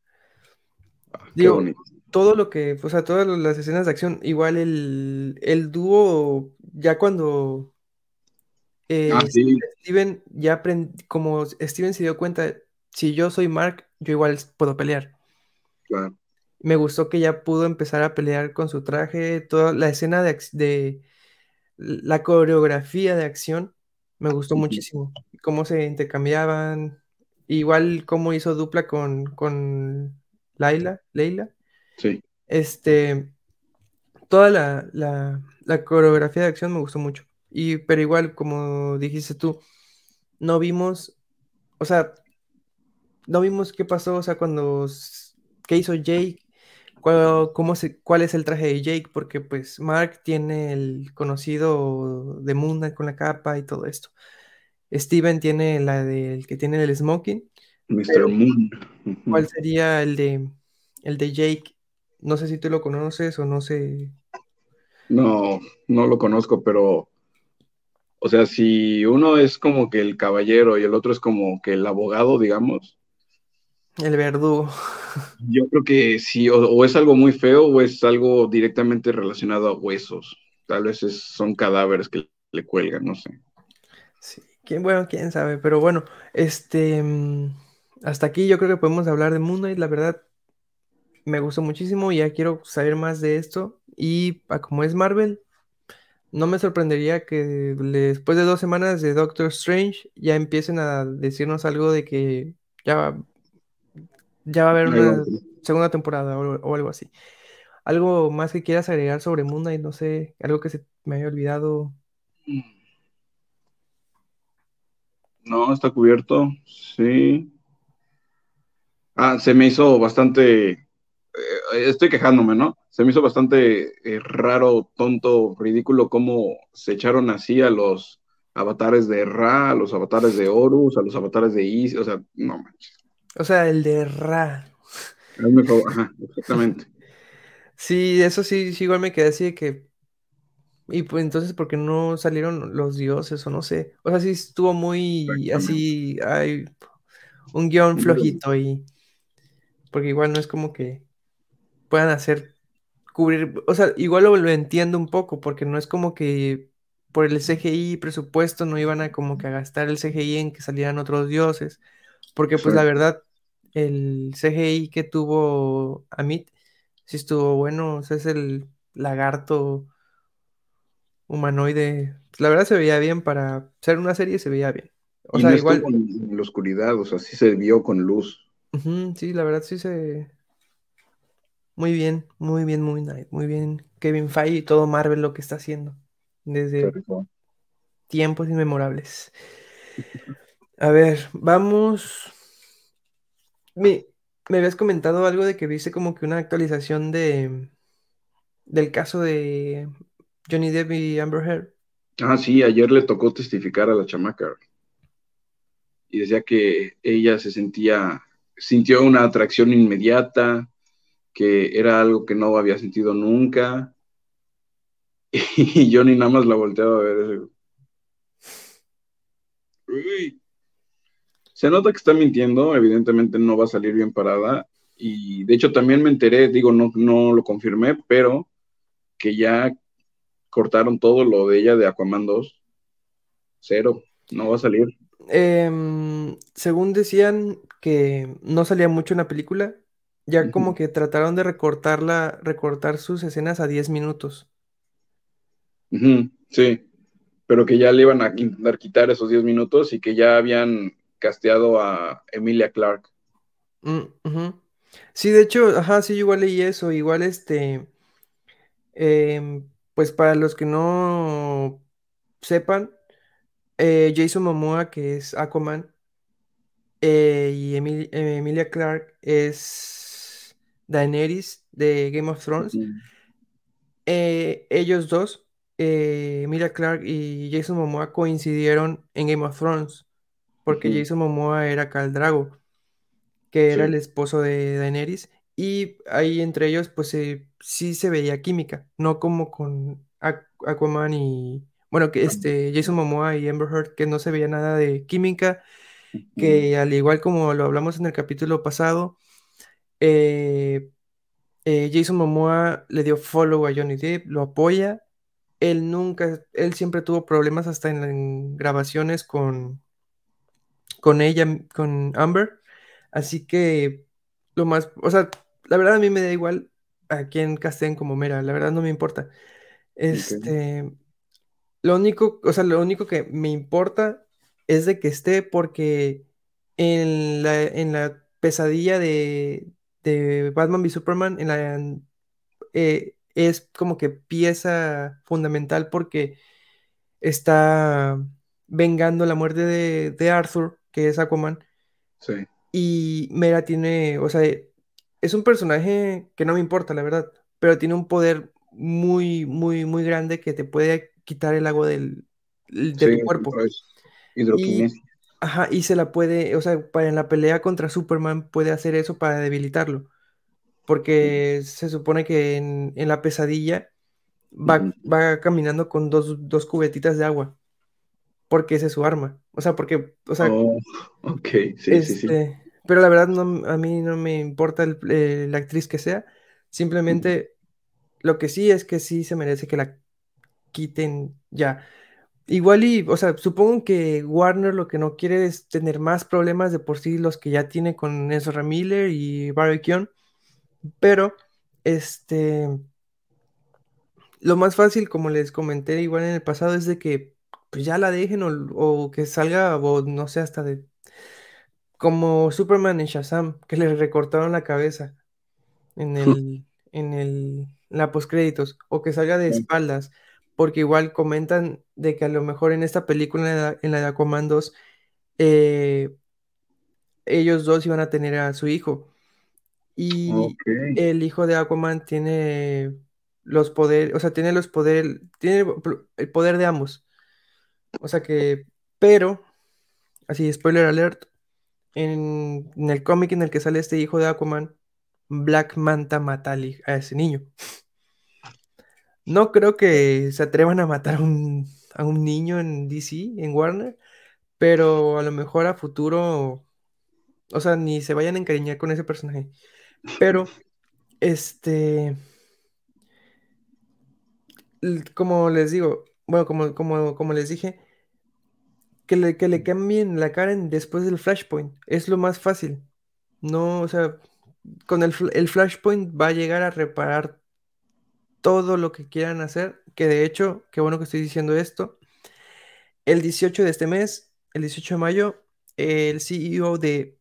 Ah, qué digo, bonito. Todo lo que, o sea, todas las escenas de acción, igual el, el dúo, ya cuando eh, Ah, sí, Steven ya aprend- como Steven se dio cuenta, si yo soy Mark, yo igual puedo pelear. claro. Me gustó que ya pudo empezar a pelear con su traje, toda la escena de, de la coreografía de acción, me gustó muchísimo. Cómo se intercambiaban, igual cómo hizo dupla con, con Laila, Leila. Sí, Este, toda la, la, la coreografía de acción me gustó mucho. Y, pero igual, como dijiste tú, no vimos, o sea, no vimos qué pasó, o sea, cuando, qué hizo Jake, cuál, cómo se, cuál es el traje de Jake, porque pues Mark tiene el conocido de Moon Knight con la capa y todo esto. Steven tiene la del que tiene el smoking. Mr. Moon. ¿Cuál sería el de el de Jake? No sé si tú lo conoces o no sé. No, no lo conozco, pero O sea, si uno es como que el caballero y el otro es como que el abogado, digamos. El verdugo. Yo creo que sí, o, es algo muy feo o es algo directamente relacionado a huesos. Tal vez son cadáveres que le cuelgan, no sé. Sí, ¿quién, bueno, quién sabe, pero bueno, este, mm, hasta aquí yo creo que podemos hablar de Moon Knight, la verdad, me gustó muchísimo, ya quiero saber más de esto, y como es Marvel, no me sorprendería que después de dos semanas de Doctor Strange ya empiecen a decirnos algo de que ya, ya va a haber una segunda temporada o, algo así. ¿Algo más que quieras agregar sobre Moon Knight? No sé, algo que se me haya olvidado. No, está cubierto, sí. Ah, se me hizo bastante, eh, estoy quejándome, ¿no? Se me hizo bastante eh, raro, tonto, ridículo cómo se echaron así a los avatares de Ra, a los avatares de Horus, a los avatares de Is, o sea, no manches. O sea, el de Ra. Ajá, exactamente. Sí, eso sí, sí, igual me quedé así de que. Y pues entonces, ¿por qué no salieron los dioses? O no sé. O sea, sí estuvo muy así. Hay un guion flojito y. Porque igual no es como que puedan hacer. Cubrir. O sea, igual lo, lo entiendo un poco, porque no es como que por el CGI presupuesto no iban a como que a gastar el CGI en que salieran otros dioses. Porque pues la verdad, el CGI que tuvo Amit sí estuvo bueno, o sea, es el lagarto humanoide. La verdad se veía bien para ser una serie, se veía bien. O sea, igual. en la oscuridad, o sea, sí se vio con luz. sí, la verdad sí se. Muy bien, muy bien, muy muy bien. Kevin Feige y todo Marvel lo que está haciendo. Desde tiempos inmemorables. A ver, vamos. Mi, me habías comentado algo de que viste como que una actualización de del caso de Johnny Depp y Amber Heard. Ah, sí, ayer le tocó testificar a la chamaca. Y decía que ella se sentía, sintió una atracción inmediata, que era algo que no había sentido nunca. Y Johnny nada más la volteaba a ver. Uy se nota que está mintiendo, evidentemente no va a salir bien parada. Y de hecho también me enteré, digo, no, no lo confirmé, pero que ya cortaron todo lo de ella de Aquaman 2. Cero, no va a salir. Em, según decían que no salía mucho en la película, ya como que trataron de recortarla, recortar sus escenas a 10 minutos. sí, pero que ya le iban a quitar esos 10 minutos y que ya habían casteado a Emilia Clark. Mm, sí, de hecho, ajá, sí, yo igual leí eso, igual este, em, pues para los que no sepan, eh, Jason Momoa, que es Aquaman, eh, y Emilia Clark es Daenerys de Game of Thrones. Eh, ellos dos, Emilia Clark y Jason Momoa, coincidieron en Game of Thrones porque Jason Momoa era Khal Drago, que era el esposo de Daenerys, y ahí entre ellos, pues sí se veía química, no como con Aquaman y, bueno, que este, Jason Momoa y Amber Heard, que no se veía nada de química, que al igual como lo hablamos en el capítulo pasado, eh, eh, Jason Momoa le dio follow a Johnny Depp, lo apoya, él nunca, él siempre tuvo problemas hasta en grabaciones con, con ella, con Amber. Así que lo más, o sea, la verdad a mí me da igual a quién casteen como Mera, la verdad no me importa. Este, lo único, o sea, lo único que me importa es de que esté porque en la, en la pesadilla de, de Batman v Superman, en la, eh, es como que pieza fundamental porque está vengando la muerte de, de Arthur que es Aquaman. Sí. Y Mera tiene, o sea, es un personaje que no me importa, la verdad, pero tiene un poder muy, muy, muy grande que te puede quitar el agua del, de tu cuerpo. Ajá, y se la puede, o sea, para en la pelea contra Superman puede hacer eso para debilitarlo. Porque se supone que en, la pesadilla va, va caminando con dos, dos cubetitas de agua. Porque esa es su arma. O sea, porque, o sea, Oh, ok, sí, sí, sí. este, pero la verdad no, a mí no me importa el- eh, la actriz que sea, simplemente lo que sí es que sí se merece que la quiten ya. Igual y, o sea, supongo que Warner lo que no quiere es tener más problemas de por sí los que ya tiene con Ezra Miller y Barry Keoghan, pero este, lo más fácil, como les comenté igual en el pasado, es de que pues ya la dejen o, o que salga, o no sé, hasta de como Superman en Shazam, que le recortaron la cabeza en el, en el, la postcréditos, o que salga de espaldas, porque igual comentan de que a lo mejor en esta película, en la, de Aquaman 2, eh, ellos dos iban a tener a su hijo, y el hijo de Aquaman tiene los poderes, o sea, tiene los poderes, tiene el poder de ambos, o sea que, pero, así, spoiler alert, en, el cómic en el que sale este hijo de Aquaman, Black Manta mata a ese niño. No creo que se atrevan a matar a un, a un niño en DC, en Warner, pero a lo mejor a futuro, o sea, ni se vayan a encariñar con ese personaje. Pero, este, como les digo, bueno, como, como, como les dije, que le, que le cambien la cara después del Flashpoint, es lo más fácil. No, o sea, con el, el Flashpoint va a llegar a reparar todo lo que quieran hacer, que de hecho, qué bueno que estoy diciendo esto, el 18 de este mes, el 18 de mayo, el CEO de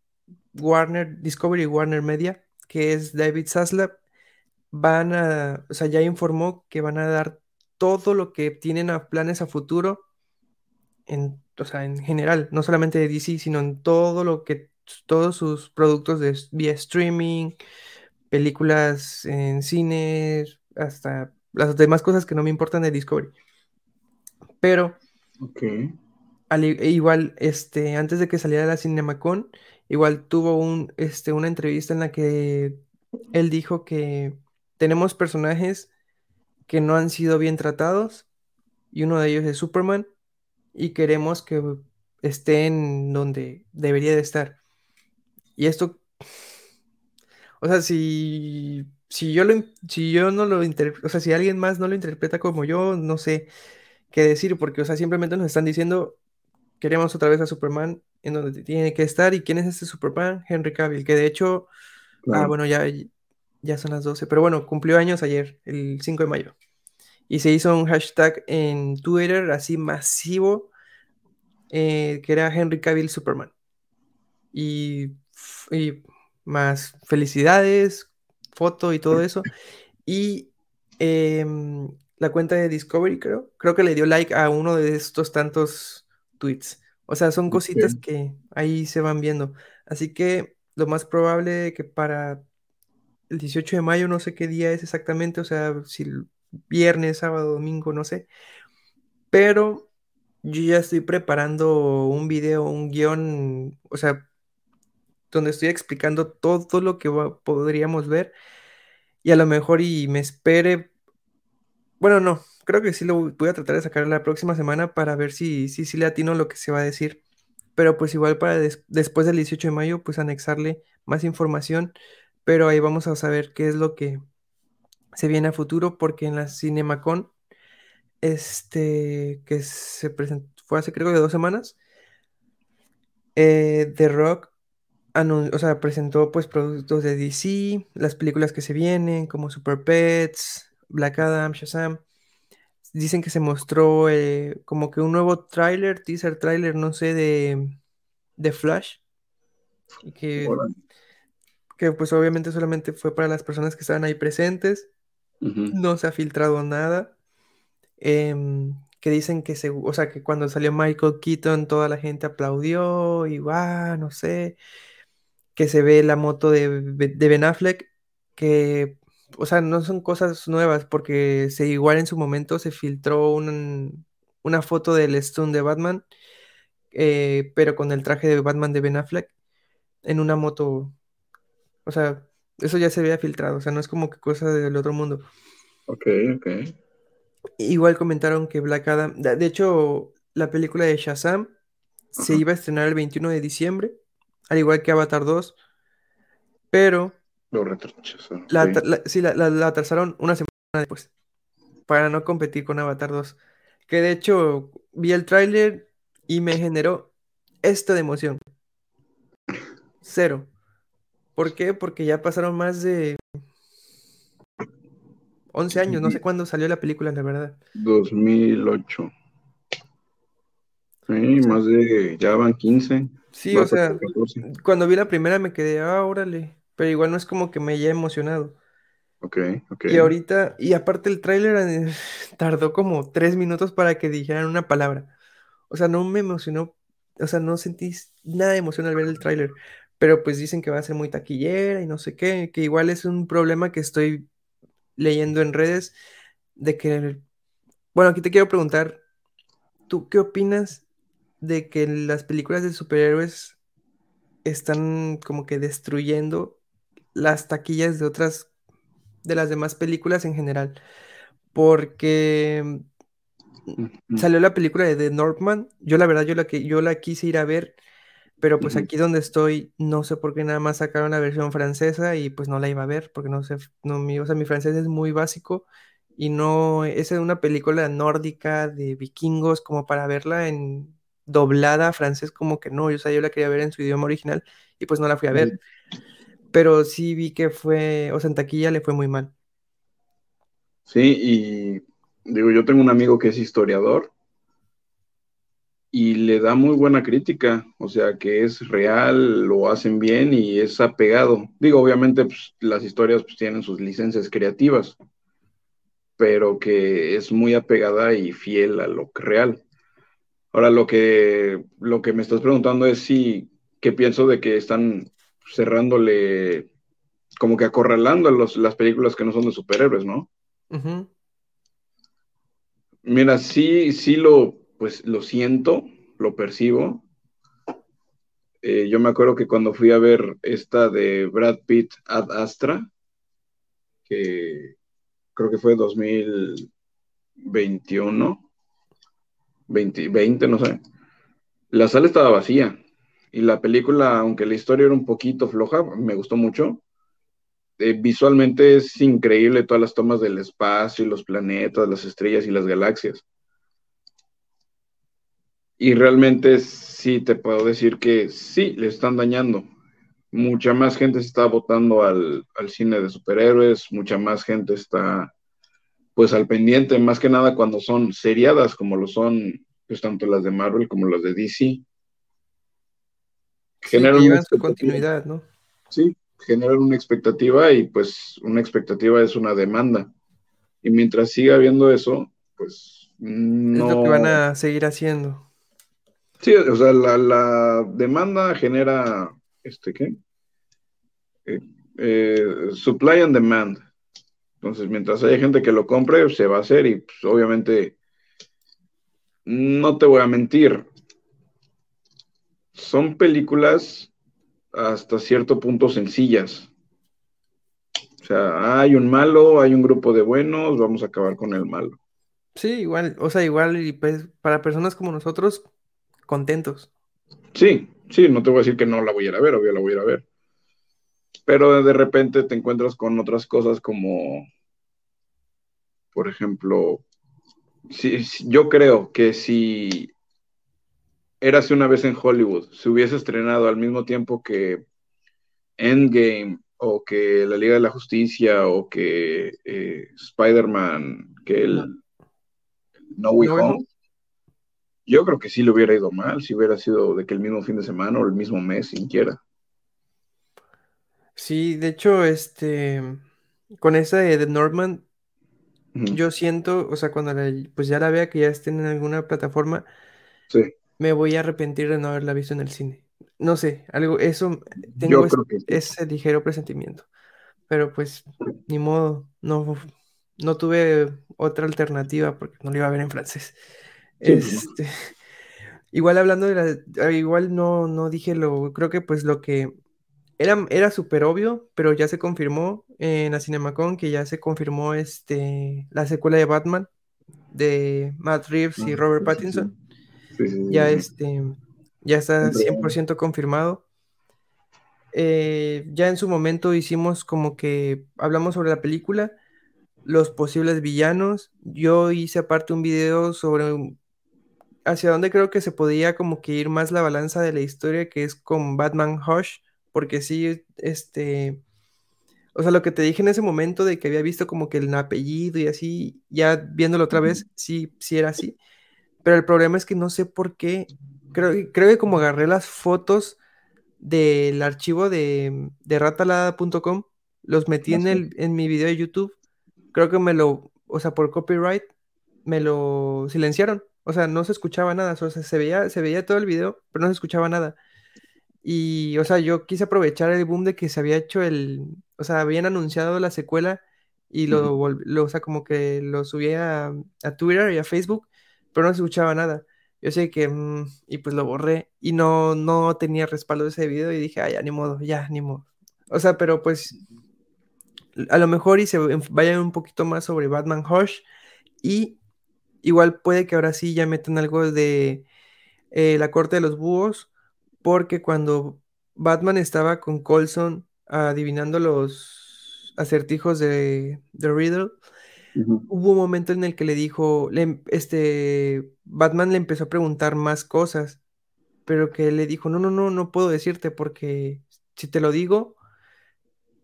Warner, Discovery Warner Media, que es David Zaslav, van a, o sea, ya informó que van a dar todo lo que tienen a planes a futuro, en, o sea, en general, no solamente de DC, sino en todo lo que, todos sus productos de, vía streaming, películas en cines, hasta las demás cosas que no me importan de Discovery. Pero al igual, este, antes de que saliera la CinemaCon, igual tuvo un, este, una entrevista en la que él dijo que tenemos personajes que no han sido bien tratados y uno de ellos es Superman y queremos que estén donde debería de estar. Y esto, o sea, si, si yo lo, si yo no lo interpreto, o sea, si alguien más no lo interpreta como yo, no sé qué decir, porque, o sea, simplemente nos están diciendo queremos otra vez a Superman en donde tiene que estar. ¿Y quién es este Superman? Henry Cavill, que de hecho, ah, bueno, ya, ya son las 12, pero bueno, cumplió años ayer, el 5 de mayo. Y se hizo un hashtag en Twitter así masivo, eh, que era Henry Cavill Superman. Y, y más felicidades, foto y todo eso. Y em, la cuenta de Discovery, creo, creo que le dio like a uno de estos tantos tweets. O sea, son cositas que ahí se van viendo. Así que lo más probable que para el 18 de mayo, no sé qué día es exactamente, o sea, si viernes, sábado, domingo, no sé. Pero yo ya estoy preparando un video, un guion, o sea, donde estoy explicando todo lo que podríamos ver y a lo mejor y me espere Bueno, no, creo que sí lo voy a tratar de sacar la próxima semana para ver si, si, si le atino lo que se va a decir. Pero pues igual para des- después del 18 de mayo, pues anexarle más información. Pero ahí vamos a saber qué es lo que se viene a futuro, porque en la CinemaCon, este, que se presentó, fue hace creo que dos semanas, eh, The Rock o sea, presentó pues productos de DC, las películas que se vienen, como Super Pets, Black Adam, Shazam. Dicen que se mostró eh, como que un nuevo tráiler, teaser tráiler, no sé, de, de Flash. Y que. Que pues obviamente solamente fue para las personas que estaban ahí presentes. No se ha filtrado nada. Em, que dicen que se, o sea, que cuando salió Michael Keaton toda la gente aplaudió y va, no sé. Que se ve la moto de, de Ben Affleck. Que, o sea, no son cosas nuevas porque se igual en su momento se filtró un- una foto del Stun de Batman, eh, pero con el traje de Batman de Ben Affleck en una moto. O sea, eso ya se había filtrado, o sea, no es como que cosa del otro mundo. Ok, ok. Igual comentaron que Black Adam, de hecho, la película de Shazam se iba a estrenar el 21 de diciembre, al igual que Avatar 2, pero Lo retrasaron. la, sí. la- sí, la, la- la atrasaron una semana después para no competir con Avatar 2. Que de hecho vi el tráiler y me generó esta de emoción. Cero. ¿Por qué? Porque ya pasaron más de 11 años, no sé cuándo salió la película, la verdad. 2008. Sí, más de, ya van 15. Sí, o sea, para 14. cuando vi la primera me quedé, ah, órale, pero igual no es como que me haya emocionado. Ok, ok. Y ahorita, y aparte el tráiler tardó como tres minutos para que dijeran una palabra. O sea, no me emocionó, o sea, no sentí nada de emoción al ver el tráiler. Pero pues dicen que va a ser muy taquillera y no sé qué, que igual es un problema que estoy leyendo en redes de que, bueno, aquí te quiero preguntar, ¿tú qué opinas de que las películas de superhéroes están como que destruyendo las taquillas de otras, de las demás películas en general? Porque salió la película de The Northman, yo la verdad, yo la, que, yo la quise ir a ver, pero pues aquí donde estoy, no sé por qué nada más sacaron la versión francesa y pues no la iba a ver, porque no sé, no, mi, o sea, mi francés es muy básico y no, es una película nórdica de vikingos como para verla en doblada a francés como que no, o sea, yo la quería ver en su idioma original y pues no la fui a ver, pero sí vi que fue, o sea, en taquilla le fue muy mal. Sí, y digo, yo tengo un amigo que es historiador y le da muy buena crítica, o sea, que es real, lo hacen bien y es apegado. Digo, obviamente, pues, las historias pues, tienen sus licencias creativas, pero que es muy apegada y fiel a lo real. Ahora, lo que, lo que me estás preguntando es si, ¿qué pienso de que están cerrándole, como que acorralando los- las películas que no son de superhéroes, ¿no? Mira, sí, sí lo, pues lo siento, lo percibo. Eh, yo me acuerdo que cuando fui a ver esta de Brad Pitt Ad Astra, que creo que fue 2021, 20, 20, no sé, la sala estaba vacía y la película, aunque la historia era un poquito floja, me gustó mucho. Eh, visualmente es increíble todas las tomas del espacio y los planetas, las estrellas y las galaxias. Y realmente sí te puedo decir que sí, le están dañando. Mucha más gente se está votando al, al cine de superhéroes, mucha más gente está pues al pendiente, más que nada cuando son seriadas como lo son pues tanto las de Marvel como las de DC. Sí, Generan llevan su continuidad, ¿no? Sí, generan una expectativa y pues una expectativa es una demanda. Y mientras siga habiendo eso, pues Es lo que no... van a seguir haciendo. Sí, o sea, la, demanda genera, este, ¿qué? Eh, eh, supply and demand. Entonces, mientras haya gente que lo compre, se va a hacer y pues, obviamente, no te voy a mentir, son películas hasta cierto punto sencillas. O sea, hay un malo, hay un grupo de buenos, vamos a acabar con el malo. Sí, igual, o sea, igual y pues para personas como nosotros, contentos. Sí, sí, no te voy a decir que no la voy a ir a ver, obvio la voy a ir a ver. Pero de repente te encuentras con otras cosas como, por ejemplo, si, yo creo que si Érase una vez en Hollywood se hubiese estrenado al mismo tiempo que Endgame o que la Liga de la Justicia o que eh, Spider-Man, que el No Way No Home. Yo creo que sí le hubiera ido mal, si hubiera sido de que el mismo fin de semana o el mismo mes, siquiera. Sí, de hecho, este, con esa de Ujú. yo siento, o sea, cuando la- pues ya la vea que ya estén en alguna plataforma, Sí, me voy a arrepentir de no haberla visto en el cine. No sé, algo, eso, tengo sí. ese ligero presentimiento. Pero pues, ni modo, no, no tuve otra alternativa porque no lo iba a ver en francés. Pues. Este, igual hablando de la, ah, igual no, no dije lo, creo que pues lo que era, era súper obvio, pero ya se confirmó en la CinemaCon que ya se confirmó este, la secuela de Batman de Matt Reeves y Ah, Robert sí, sí, sí. Pattinson. ya este, ya está 100% confirmado. Eh, ya en su momento hicimos como que hablamos sobre la película, los posibles villanos. Yo hice aparte un video sobre hacia dónde creo que se podía como que ir más la balanza de la historia, que es con Batman Hush, porque sí, este, o sea, lo que te dije en ese momento de que había visto como que el apellido y así, ya viéndolo otra vez, sí, sí era así. Pero el problema es que no sé por qué, creo, creo que como agarré las fotos del archivo de, de ratalada.com, los metí en, el, en mi video de YouTube, creo que me lo, o sea, por copyright, me lo silenciaron. O sea, no se escuchaba nada, o sea, se veía, se veía todo el video, pero no se escuchaba nada. Y, o sea, yo quise aprovechar el boom de que se había hecho el, o sea, habían anunciado la secuela y lo, lo o sea, como que lo subía a, Twitter y a Facebook, pero no se escuchaba nada. Yo sé que, mm, y pues lo borré y no, no tenía respaldo de ese video y dije, ay, ya, ni modo, ya, ni modo. O sea, pero pues a lo mejor y se vayan un poquito más sobre Batman Hush y Igual puede que ahora sí ya metan algo de eh, la corte de los búhos, porque cuando Batman estaba con Colson adivinando los acertijos de, de Riddle, hubo un momento en el que le dijo, este, Batman le empezó a preguntar más cosas, pero que le dijo, no, no, no, no puedo decirte porque si te lo digo,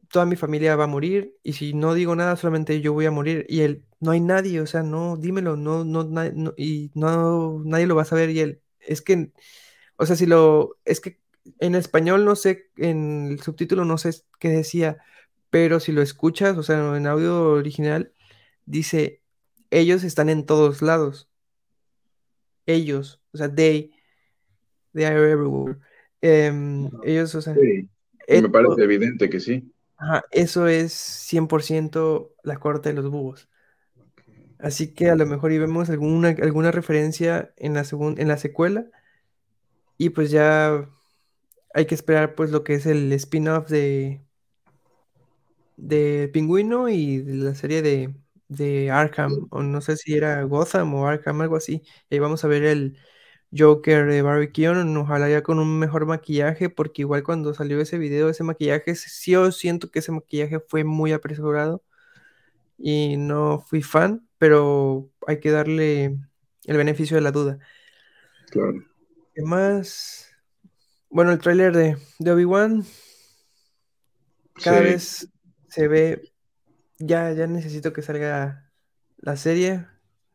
toda mi familia va a morir y si no digo nada, solamente yo voy a morir. Y él, no hay nadie, o sea, no, dímelo, no, no, y no, nadie lo va a saber. Y él, es que, o sea, si lo, es que en español no sé, en el subtítulo no sé qué decía, pero si lo escuchas, o sea, en audio original, dice, ellos están en todos lados. Ellos, o sea, they, they are everywhere. Em, ellos, o sea... me parece evidente que sí. Ajá, eso es 100% la corte de los búhos. Así que a lo mejor y vemos alguna, alguna referencia en la, en la secuela. Y pues ya hay que esperar pues lo que es el spin-off de, de Pingüino y de la serie de, de Arkham. O no sé si era Gotham o Arkham, algo así. Y ahí vamos a ver el, Joker de Barry Keoghan, ojalá ya con un mejor maquillaje, porque igual cuando salió ese video, ese maquillaje, sí yo siento que ese maquillaje fue muy apresurado y no fui fan, pero hay que darle el beneficio de la duda. Claro. ¿Qué más? Bueno, el tráiler de, de Obi-Wan cada vez se ve, ya, ya necesito que salga la serie,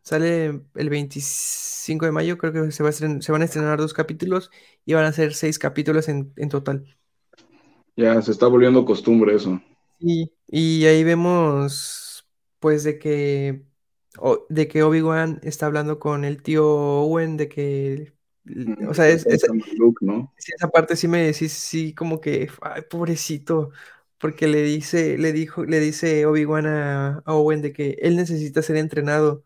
Sale el 25 de mayo, creo que se, va se van a estrenar dos capítulos y van a ser seis capítulos en, total. Ya, se está volviendo costumbre eso. Sí, y ahí vemos, pues, de que, de que Obi-Wan está hablando con el tío Owen, de que, o sea, es, esa parte sí me decís, sí, como que, ay, pobrecito, porque le dice, le dijo, le dice Obi-Wan a Owen de que él necesita ser entrenado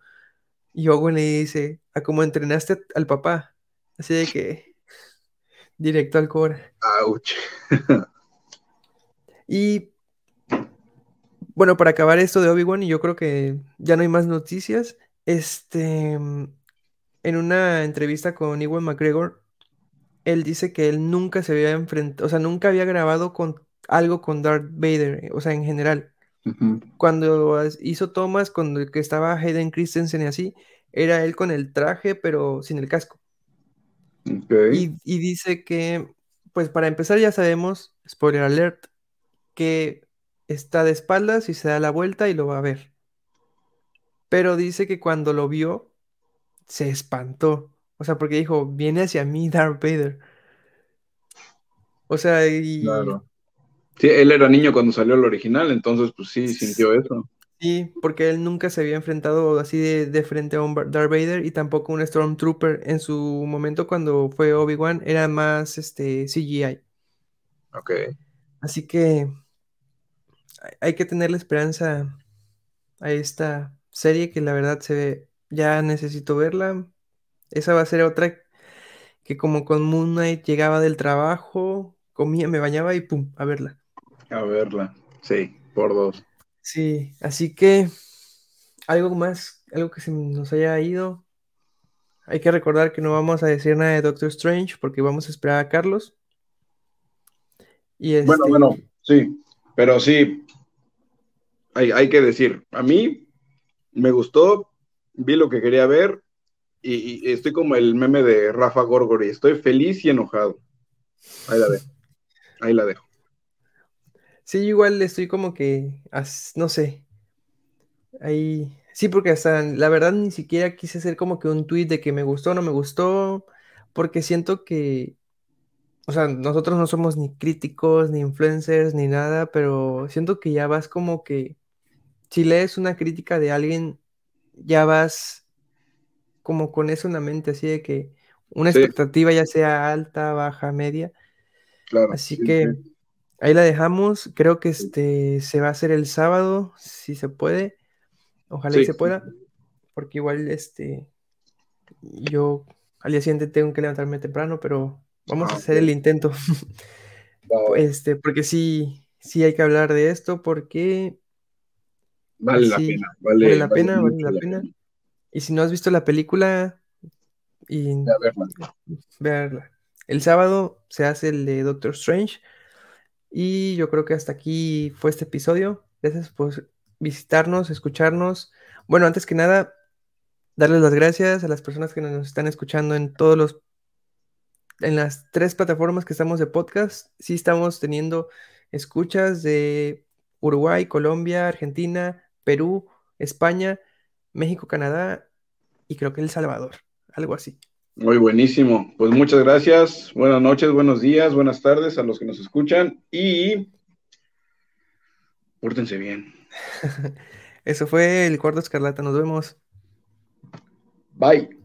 y Owen le dice, a cómo entrenaste al papá. Así de que, directo al core. Ouch. y bueno, para acabar esto de Obi-Wan, y yo creo que ya no hay más noticias. Este, en una entrevista con Ewan McGregor, él dice que él nunca se había enfrentado, o sea, nunca había grabado con algo con Darth Vader, o sea, en general. Cuando hizo tomas el que estaba Hayden Christensen y así, era él con el traje, pero sin el casco. Y, dice que, pues para empezar ya sabemos, spoiler alert, que está de espaldas y se da la vuelta y lo va a ver. Pero dice que cuando lo vio, se espantó. O sea, porque dijo, viene hacia mí Darth Vader. O sea, y, Sí, él era niño cuando salió el original, entonces pues sí, sintió eso. Sí, porque él nunca se había enfrentado así de, frente a un Darth Vader y tampoco un Stormtrooper. En su momento cuando fue Obi-Wan era más este CGI. Ok. Así que hay que tenerle esperanza a esta serie que la verdad se ve, ya necesito verla. Esa va a ser otra que como con Moon Knight llegaba del trabajo, comía, me bañaba y pum, a verla. A verla, sí, por dos. Sí, así que algo más, algo que se nos haya ido. hay que recordar que no vamos a decir nada de Doctor Strange porque vamos a esperar a Carlos. Y Bueno, este bueno, sí, pero sí, hay, hay, que decir, a mí me gustó, vi lo que quería ver y, estoy como el meme de Rafa Gorgori, estoy feliz y enojado. Ahí la dejo. Ahí la dejo. Sí, igual estoy como que, no sé, ahí, sí, porque hasta la verdad ni siquiera quise hacer como que un tweet de que me gustó o no me gustó, porque siento que, o sea, nosotros no somos ni críticos, ni influencers, ni nada, pero siento que ya vas como que, si lees una crítica de alguien, ya vas como con eso en la mente, así de que una expectativa ya sea alta, baja, media. Claro. Así que ahí la dejamos. Creo que este se va a hacer el sábado, si se puede. Ojalá y se pueda. Porque igual este yo al día siguiente tengo que levantarme temprano, pero vamos a ah, hacer el intento. este, porque sí, sí hay que hablar de esto, porque vale la pena, vale, la pena, vale la pena. Y si no has visto la película, y verla. El sábado se hace el de Doctor Strange. Y yo creo que hasta aquí fue este episodio. Gracias por visitarnos, escucharnos. Bueno, antes que nada, darles las gracias a las personas que nos están escuchando en todos los en las tres plataformas que estamos de podcast. Sí estamos teniendo escuchas de Uruguay, Colombia, Argentina, Perú, España México, Canadá y creo que El Salvador, algo así. Muy buenísimo. Pues muchas gracias. Buenas noches, buenos días, buenas tardes a los que nos escuchan y pórtense bien. Eso fue el cuarto escarlata. Nos vemos. Bye.